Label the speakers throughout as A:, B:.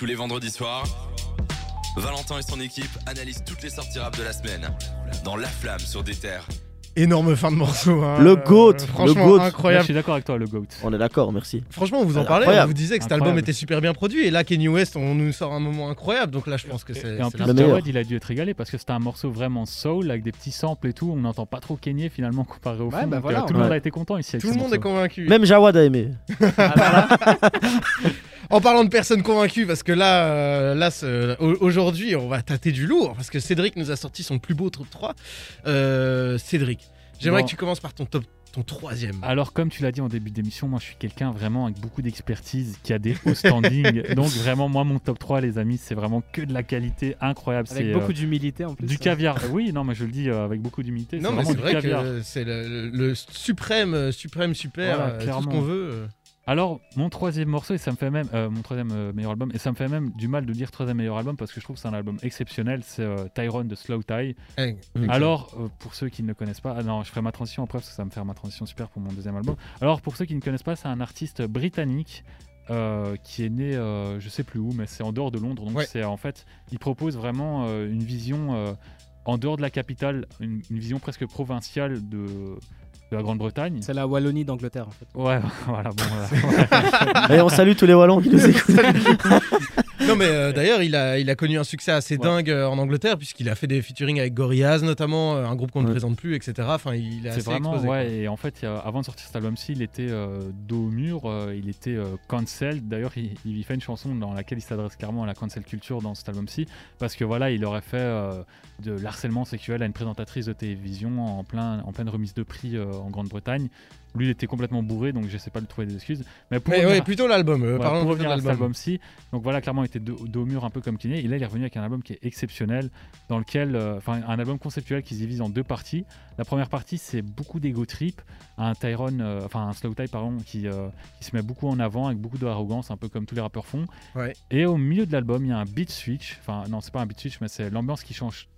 A: Tous les vendredis soirs, Valentin et son équipe analysent toutes les sorties rap de la semaine dans La Flamme sur des terres.
B: Énorme fin de morceau. hein.
C: Le GOAT,
B: Euh, franchement,
C: le GOAT.
D: Là, je
B: incroyable.
D: suis d'accord avec toi, le GOAT.
C: On est d'accord, merci.
B: Franchement, on vous en
C: Ah,
B: parlait, on
C: incroyable.
B: vous disait que cet
D: Incroyable.
B: album était super bien produit. Et là, Kenny West, on nous sort un moment incroyable. Donc là, je pense que c'est.
D: Et en plus. Jawad, il a dû être régalé parce que c'était un morceau vraiment soul avec des petits samples et tout. On n'entend pas trop Kenny finalement comparé au
E: Ouais,
D: fond.
E: bah
D: donc, euh, tout le monde a été content ici.
B: Tout le monde est convaincu.
C: Même Jawad a aimé.
B: En parlant de personnes convaincues, parce que là, euh, là aujourd'hui, on va tâter du lourd, parce que Cédric nous a sorti son plus beau top 3. Euh, Cédric, j'aimerais
D: Bon.
B: que tu commences par ton top, ton troisième.
D: Alors, comme tu l'as dit en début d'émission, moi je suis quelqu'un vraiment avec beaucoup d'expertise qui a des hauts standings. Donc, vraiment, moi, mon top 3, les amis, c'est vraiment que de la qualité incroyable.
E: Avec beaucoup
D: euh,
E: d'humilité en plus.
D: du caviar. Oui, non, mais je le dis euh, avec beaucoup d'humilité.
B: non, mais c'est vrai
D: caviar.
B: que c'est le, le- le suprême, suprême, super,
D: Voilà,
B: euh, tout ce
D: clairement.
B: qu'on veut.
D: Alors, mon troisième morceau, et ça me fait même, euh, mon troisième euh, meilleur album, et ça me fait même du mal de dire troisième meilleur album parce que je trouve que c'est un album exceptionnel, c'est euh, Tyrone de Slow Tie.
B: Eh,
D: Alors, euh, pour ceux qui ne le connaissent pas, ah non, je ferai ma transition après parce que ça va me faire ma transition super pour mon deuxième album. Alors, pour ceux qui ne connaissent pas, c'est un artiste britannique. euh, qui est né, euh, je sais plus où, mais c'est en dehors de Londres. Donc,
B: Ouais.
D: c'est en fait, il propose vraiment euh, une vision en dehors de la capitale, une, une vision presque provinciale de, de la Grande-Bretagne.
E: C'est la Wallonie d'Angleterre en fait.
D: Ouais, voilà, bon, voilà.
C: Et on salue tous les Wallons qui nous écoutent.
B: Non, mais euh, d'ailleurs, il a, il a connu un succès assez
D: Ouais.
B: dingue euh, en Angleterre, puisqu'il a fait des featuring avec Gorillaz, notamment, euh, un groupe qu'on ne présente plus, etc. Enfin, il est
D: C'est
B: assez
D: vraiment,
B: explosé, quoi.
D: ouais, et en fait, a- avant de sortir cet album-ci, il était euh, dos au mur, euh, il était euh, cancelled. D'ailleurs, il, il fait une chanson dans laquelle il s'adresse clairement à la cancel culture dans cet album-ci, parce que voilà, il aurait fait euh, de l'harcèlement sexuel à une présentatrice de télévision en, plein, en pleine remise de prix euh, en Grande-Bretagne. Lui, il était complètement bourré, donc je sais pas lui trouver des excuses. Mais pour
B: Mais
D: revenir-
B: ouais, plutôt l'album. euh,
D: voilà, pour
B: de
D: revenir à cet album-ci, donc voilà, clairement, il était dos, au mur un peu comme Kanye. Et là, il est revenu avec un album qui est exceptionnel, dans lequel, euh, enfin, un album conceptuel qui se divise en deux parties. La première partie, c'est beaucoup d'ego trip, un Tyrone, euh, enfin un Slow Tie, pardon, qui, euh, qui se met beaucoup en avant avec beaucoup d'arrogance, un peu comme tous les rappeurs font.
B: Ouais.
D: Et au milieu de l'album, il y a un beat switch. Enfin, non, c'est pas un beat switch, mais c'est l'ambiance qui change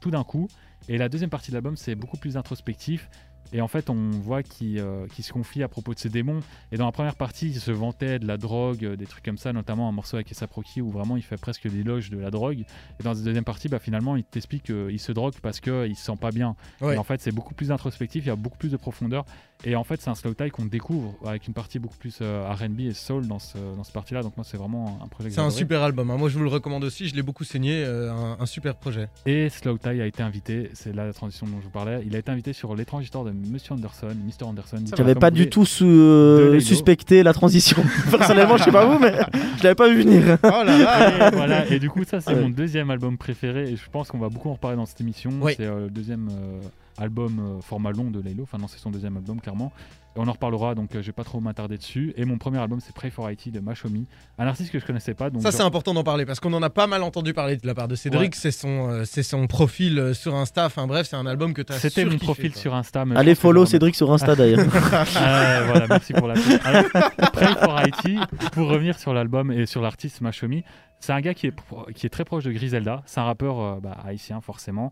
D: tout d'un coup. Et la deuxième partie de l'album, c'est beaucoup plus introspectif. Et en fait, on voit qu'il euh, se confie à propos de ses démons. Et dans la première partie, il se vantait de la drogue, euh, des trucs comme ça, notamment un morceau avec A$AP Rocky où vraiment il fait presque l'éloge de la drogue. Et dans la deuxième partie, bah, finalement, il t'explique qu'il se drogue parce qu'il se sent pas bien.
B: Ouais.
D: Et en fait, c'est beaucoup plus introspectif, il y a beaucoup plus de profondeur. Et en fait, c'est un slow tie qu'on découvre avec une partie beaucoup plus euh, RB et soul dans, ce, dans cette partie-là. Donc, moi, c'est vraiment un projet que
B: C'est un super album. hein. Moi, je vous le recommande aussi. Je l'ai beaucoup saigné. euh, un, un super projet.
D: Et Slow Tie a été invité, c'est là la transition dont je vous parlais, il a été invité sur l'étrange histoire de Monsieur Anderson, Mr. Anderson.
C: J'avais pas du tout su- euh, suspecté la transition. Personnellement, je sais pas vous, mais je l'avais pas vu venir.
B: Oh là là
D: Et voilà, et du coup, ça, c'est
C: Ouais.
D: mon deuxième album préféré, et je pense qu'on va beaucoup en reparler dans cette émission.
B: Oui.
D: C'est euh, le deuxième euh, album euh, format long de Laylo, enfin, non, c'est son deuxième album, clairement. Et on en reparlera, donc euh, je vais pas trop m'attarder dessus. Et mon premier album, c'est Pray for IT de Mashomi, un artiste que je connaissais pas. Donc
B: Ça,
D: genre-
B: c'est important d'en parler parce qu'on en a pas mal entendu parler de la part de Cédric. C'est son, euh, c'est son profil euh, sur Insta. Enfin bref, c'est un album que tu as
D: C'était mon profil sur Insta. mais
C: Allez follow Cédric sur Insta d'ailleurs.
D: Ah, voilà, merci pour la. Alors, Pray for IT, pour revenir sur l'album et sur l'artiste Mashomi, c'est un gars qui est, qui est très proche de Griselda. C'est un rappeur euh, bah, haïtien, forcément.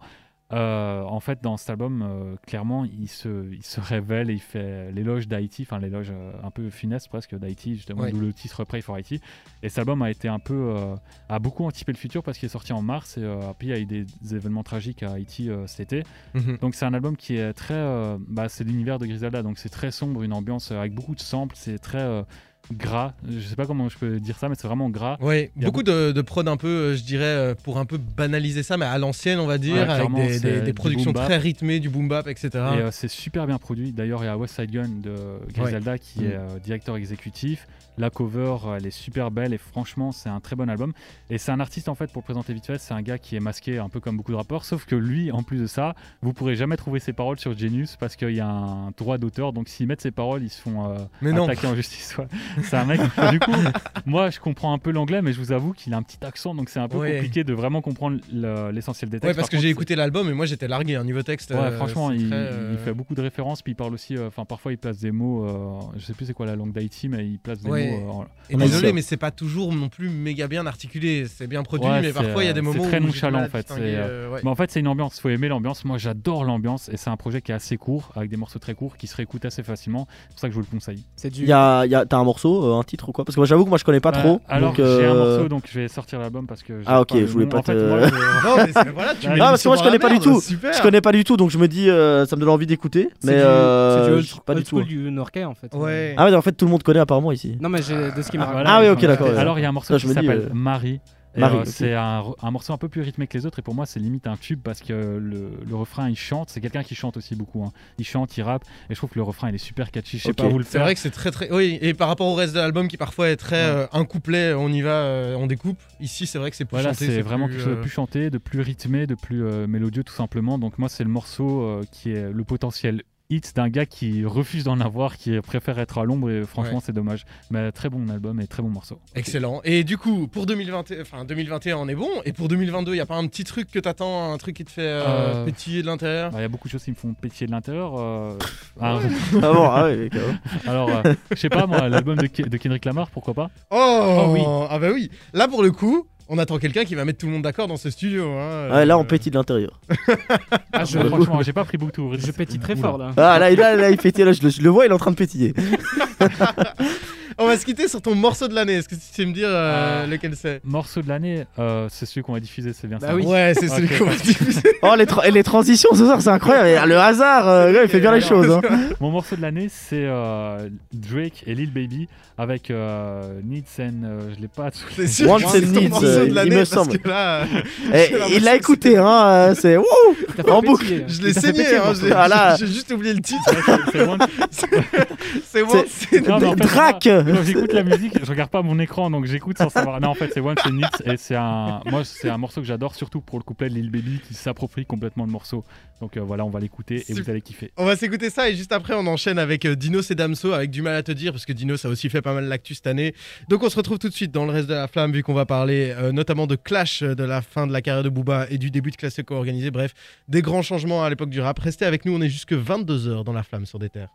D: Euh, en fait, dans cet album, euh, clairement, il se, il se révèle et il fait l'éloge d'Haïti, enfin l'éloge euh, un peu funeste presque d'Haïti, justement,
B: Ouais.
D: d'où le titre Pray for Haïti. Et cet album a été un peu, a beaucoup anticipé le futur parce qu'il est sorti en mars et puis il y a eu des, des événements tragiques à Haïti cet été.
B: Mhm.
D: Donc c'est un album qui est très, bah, c'est l'univers de Griselda, donc c'est très sombre, une ambiance avec beaucoup de samples, c'est très gras. Je sais pas comment je peux dire ça, mais c'est vraiment gras. A
B: beaucoup de, de prod un peu, euh, je dirais, euh, pour un peu banaliser ça, mais à l'ancienne, on va dire,
D: Ouais,
B: avec des, productions très rythmées, du boom bap, etc.
D: Et euh, c'est super bien produit. D'ailleurs, il y a West Side Gun de Griselda qui
B: Mm.
D: est euh, directeur exécutif. La cover, elle est super belle et franchement, c'est un très bon album. Et c'est un artiste, en fait, pour le présenter vite fait, c'est un gars qui est masqué un peu comme beaucoup de rappeurs, sauf que lui, en plus de ça, vous pourrez jamais trouver ses paroles sur Genius parce qu'il y a un droit d'auteur. Donc s'ils mettent ses paroles, ils se font euh,
B: Mais non.
D: attaquer en justice. ouais. C'est un mec. du coup, moi, je comprends un peu l'anglais, mais je vous avoue qu'il a un petit accent, donc c'est un peu
B: Ouais.
D: compliqué de vraiment comprendre le- l'essentiel des textes.
B: Ouais, parce
D: Par
B: que j'ai écouté l'album et moi j'étais largué, un niveau texte.
D: Ouais,
B: euh,
D: franchement, il,
B: très, euh,
D: il fait beaucoup de références, puis il parle aussi, enfin parfois il place des mots, je sais plus c'est quoi la langue d'Haïti, mais il place des
B: Ouais.
D: mots. Euh,
B: Et désolé, mais c'est pas toujours non plus méga bien articulé. C'est bien produit,
D: Ouais,
B: mais parfois il y a des
D: euh,
B: moments
D: c'est très
B: où
D: nonchalant, en fait,
B: euh, ouais.
D: Mais en fait, c'est une ambiance, faut aimer l'ambiance. Moi, j'adore l'ambiance, et c'est un projet qui est assez court, avec des morceaux très courts, qui se réécoutent assez facilement. C'est pour ça que je vous le conseille.
E: C'est du.
C: Il y a, il y a- T'as un morceau euh, un titre ou quoi? Parce que moi, j'avoue que moi je connais pas
D: Euh,
C: trop.
D: alors
C: donc,
D: j'ai un
C: euh,
D: morceau, donc je vais sortir l'album parce que.
C: Ah, ok, je voulais pas
D: En fait,
C: te-
D: moi, je-
B: Non, mais c'est- voilà, tu
D: Ah,
B: mets
C: parce que moi, je connais pas du tout.
B: Super.
C: Je connais pas du tout, donc je me dis, euh, ça me donne envie d'écouter.
E: C'est
C: Mais euh, pas du tout.
E: school du Norquais en fait.
B: Ouais.
C: Ah ouais, en fait, tout le monde connaît apparemment ici.
E: Non mais j'ai de ce qui m'a
D: Ah, voilà,
C: Ah oui,
D: ils
C: ok,
D: ont-
C: d'accord, ouais.
D: Alors il y a un morceau qui s'appelle
C: euh,
D: Marie. Euh. C'est un, un morceau un peu plus rythmé que les autres et pour moi c'est limite un tube parce que le, le refrain il chante, c'est quelqu'un qui chante aussi beaucoup. hein. Il chante, il rappe et je trouve que le refrain il est super catchy. Je sais pas vous le
B: C'est
D: faire.
B: vrai que c'est très très. Oui, et par rapport au reste de l'album qui parfois est très
D: Ouais.
B: euh, un couplet, on y va, on découpe. Ici, c'est vrai que c'est plus
D: Voilà,
B: chanté.
D: c'est vraiment
B: plus,
D: quelque chose de plus chanté, de plus rythmé, de plus mélodieux tout simplement. Donc moi c'est le morceau qui est le potentiel hit d'un gars qui refuse d'en avoir, qui préfère être à l'ombre et franchement
B: Ouais.
D: c'est dommage. Mais très bon album et très bon morceau.
B: Excellent. Et du coup, pour 2020, enfin 2021, on est bon. Et pour 2022, il y a pas un petit truc que t'attends, un truc qui te fait euh,
D: Euh,
B: pétiller de l'intérieur?
D: Il y a beaucoup de choses qui me font pétiller de l'intérieur. euh, ah,
C: Ah bon, ah carrément.
D: alors euh, je sais pas moi, l'album de, Ke- de Kendrick Lamar, pourquoi pas?
B: Oh,
E: oui.
B: Ah bah oui. Là, pour le coup, on attend quelqu'un qui va mettre tout le monde d'accord dans ce studio. hein.
C: Ouais, là, on
B: Euh,
C: pétille de l'intérieur.
E: Ah, je,
D: Franchement, j'ai pas pris beaucoup de
E: je pétille très fort là.
C: Ah là, là, là, il pétille, là, je le, je le vois, il est en train de pétiller.
B: On va se quitter sur ton morceau de l'année. Est-ce que tu sais me dire euh,
D: Ah.
B: lequel c'est?
D: Morceau de l'année, euh, c'est celui qu'on va diffuser, c'est bien
E: Bah
D: ça.
E: oui.
B: Ouais, c'est celui qu'on va diffuser.
C: Oh, les, tra- et les transitions ce soir, c'est incroyable. Le hasard, euh, il fait bien les choses. hein.
D: Mon morceau de l'année, c'est euh, Drake et Lil Baby avec euh, Needs and. euh, je l'ai pas.
B: C'est sûr c'est
C: and Needs,
B: morceau
C: euh,
B: de
C: il
B: l'année
C: me
B: parce
C: semble.
B: que là, euh,
C: Et
B: J'ai
C: il l'a écouté, hein. euh, C'est. En boucle.
E: pétiller.
B: je l'ai saigné. hein, J'ai.
C: Ah là.
B: j'ai juste oublié le titre.
D: C'est en fait,
C: Drac
D: Quand j'écoute la musique, je regarde pas mon écran, donc j'écoute sans savoir. Non, en fait, c'est One and Needs et c'est un. Moi, c'est un morceau que j'adore, surtout pour le couplet de Lil Baby qui s'approprie complètement le morceau. Donc euh, voilà, on va l'écouter et
B: Super.
D: vous allez kiffer.
B: On va s'écouter ça et juste après on enchaîne avec euh, Dinos et Damso avec du mal à te dire parce que Dinos a aussi fait pas mal l'actu cette année. Donc on se retrouve tout de suite dans le reste de la flamme vu qu'on va parler euh, notamment de Clash, de la fin de la carrière de Booba et du début de classe co-organisé. Bref, des grands changements à l'époque du rap. Restez avec nous, on est jusque 22h dans la flamme sur des terres.